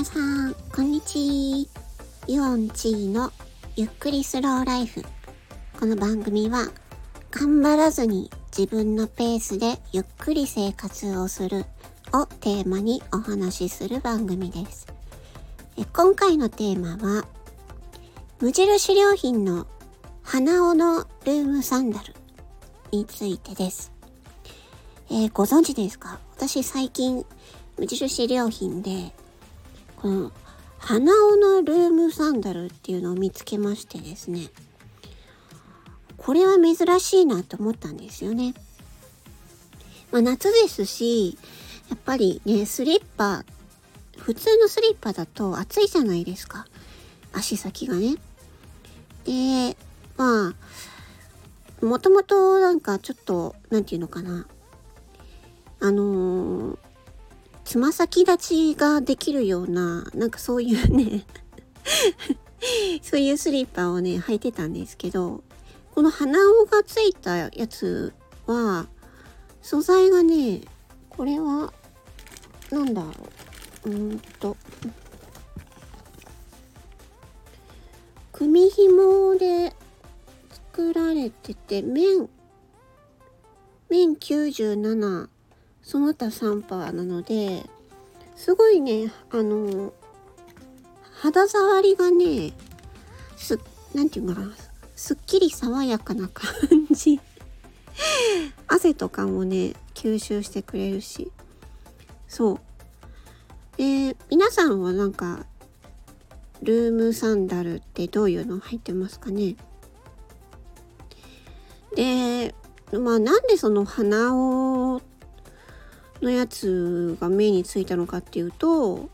皆さん、こんにちは。ユオンチーのゆっくりスローライフ。この番組は、頑張らずに自分のペースでゆっくり生活をするをテーマにお話しする番組です。え今回のテーマは、無印良品の花尾のルームサンダルについてです。えー、ご存知ですか？私最近無印良品でこの鼻緒のルームサンダルっていうのを見つけましてですねこれは珍しいなと思ったんですよね。まあ、夏ですしやっぱりねスリッパ普通のスリッパだと暑いじゃないですか足先がね。でまあもともとなんかちょっと何て言うのかなあのーつま先立ちができるような、なんかそういうねそういうスリッパをね、履いてたんですけど、この鼻緒がついたやつは、素材がね、これは、なんだろう。うんと、組紐で作られてて、面、面97、その他3パーなのですごいねあの肌触りがねすなんていうかなすっきり爽やかな感じ。汗とかもね吸収してくれるし。そう。で皆さんはなんかルームサンダルってどういうの入ってますかね？でまあなんでその鼻をのやつが目についたのかっていうと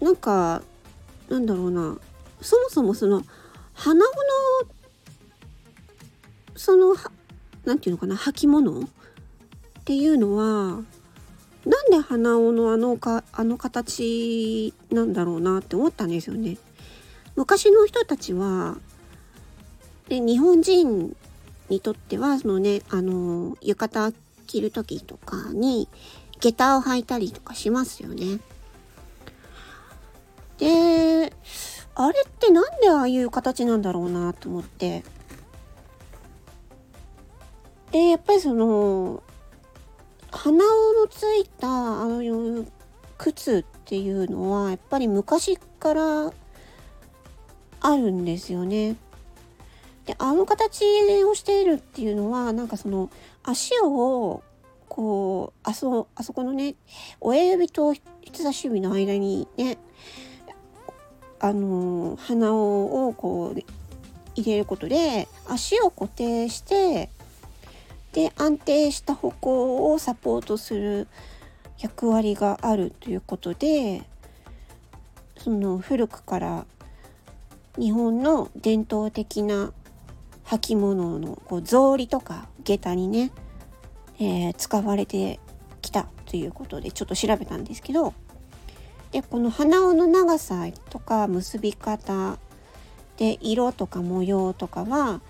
なんかなんだろうなそもそもその鼻緒のその何て言うのかな履物？っていうのはなんで鼻緒のあのかあの形なんだろうなって思ったんですよね。昔の人たちはで日本人にとってはそのねあの浴衣着る時とかに下駄を履いたりとかしますよね。で、あれってなんでああいう形なんだろうなと思って。で、やっぱりその、鼻緒のついたあの靴っていうのはやっぱり昔からあるんですよね。であの形をしているっていうのはなんかその足をこうあそあそこのね親指と人差し指の間にねあの鼻をこう入れることで足を固定してで安定した歩行をサポートする役割があるということでその古くから日本の伝統的な履物のこう草履とか下駄にね、えー、使われてきたということでちょっと調べたんですけどでこの鼻緒の長さとか結び方で色とか模様とかは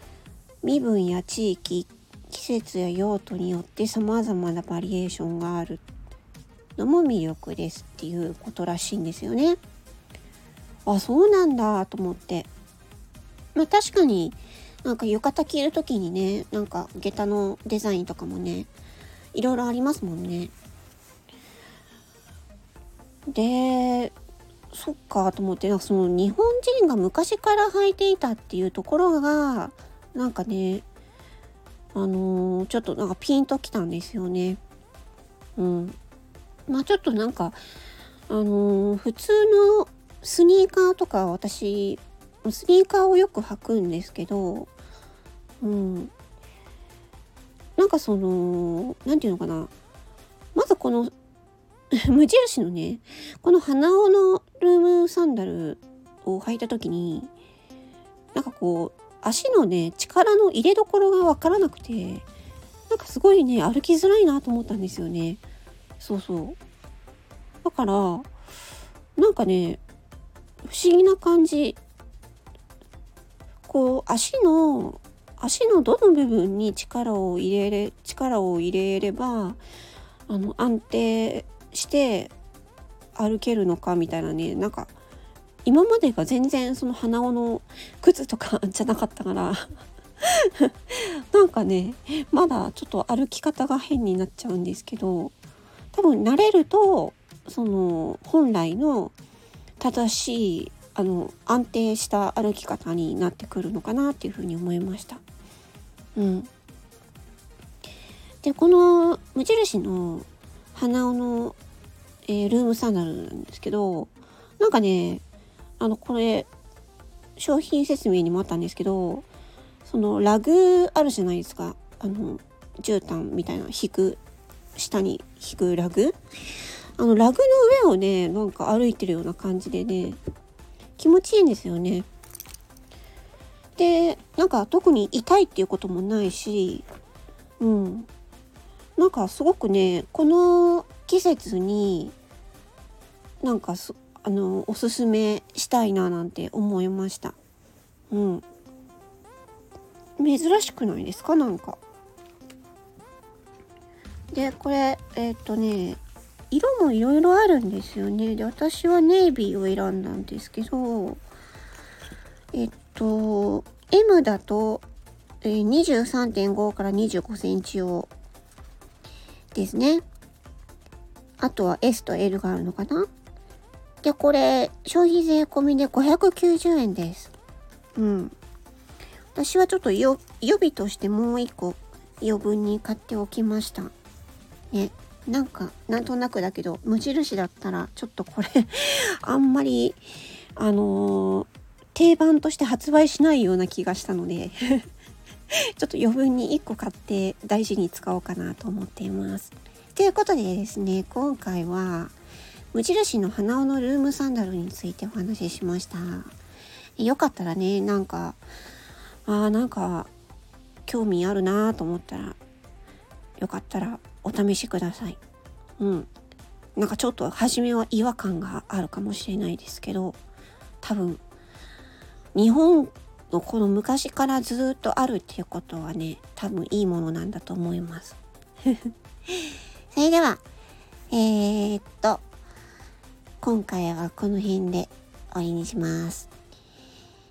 身分や地域季節や用途によって様々なバリエーションがあるのも魅力ですっていうことらしいんですよね。あそうなんだと思ってまあ確かになんか浴衣着る時にねなんか下駄のデザインとかもねいろいろありますもんね。でそっかと思ってその日本人が昔から履いていたっていうところがなんかねあのー、ちょっとなんかピンときたんですよね。うん。まあちょっとなんかあのー、普通のスニーカーとか私スニーカーをよく履くんですけど、うん。なんかその、何て言うのかな。まずこの 無印のね、この鼻緒のルームサンダルを履いた時に、なんかこう、足のね、力の入れどころがわからなくて、なんかすごいね、歩きづらいなと思ったんですよね。そうそう。だから、なんかね、不思議な感じこう足の足のどの部分に力を入れれ力を入れればあの安定して歩けるのかみたいなねなんか今までが全然その鼻緒の靴とかじゃなかったから なんかねまだちょっと歩き方が変になっちゃうんですけど多分慣れるとその本来の正しいあの安定した歩き方になってくるのかなっていうふうに思いました。うん、でこの無印の鼻緒の、えー、ルームサンダルなんですけどなんかねあのこれ商品説明にもあったんですけどそのラグあるじゃないですか。あの絨毯みたいな引く下に引くラグ。あのラグの上をねなんか歩いてるような感じでね気持ちいいんですよね。でなんか特に痛いっていうこともないしうんなんかすごくねこの季節になんかあのおすすめしたいななんて思いました。うん珍しくないですか？なんか。でこれえっ、ー、とね色もいろいろあるんですよね。で私はネイビーを選んだんですけどえっと M だと、え、23.5から25センチ用ですね。あとは S と L があるのかな。でこれ消費税込みで590円です。うん。私はちょっと予備としてもう一個余分に買っておきました。ね。なんかなんとなくだけど無印だったらちょっとこれ あんまりあのー、定番として発売しないような気がしたので ちょっと余分に1個買って大事に使おうかなと思っています。ということでですね今回は無印の鼻緒のルームサンダルについてお話ししました。よかったらねなんかあーなんか興味あるなと思ったらよかったらお試しください。うん。なんかちょっと初めは違和感があるかもしれないですけど多分日本のこの昔からずっとあるっていうことはね多分いいものなんだと思います。それではえー、っと今回はこの辺で終わりにします。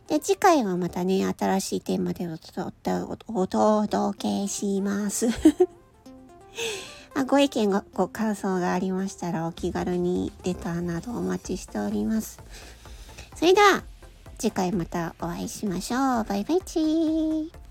で次回はまたね新しいテーマでお届けします。あご意見ごご感想がありましたらお気軽にレターなどお待ちしております。それでは次回またお会いしましょう。バイバイチー。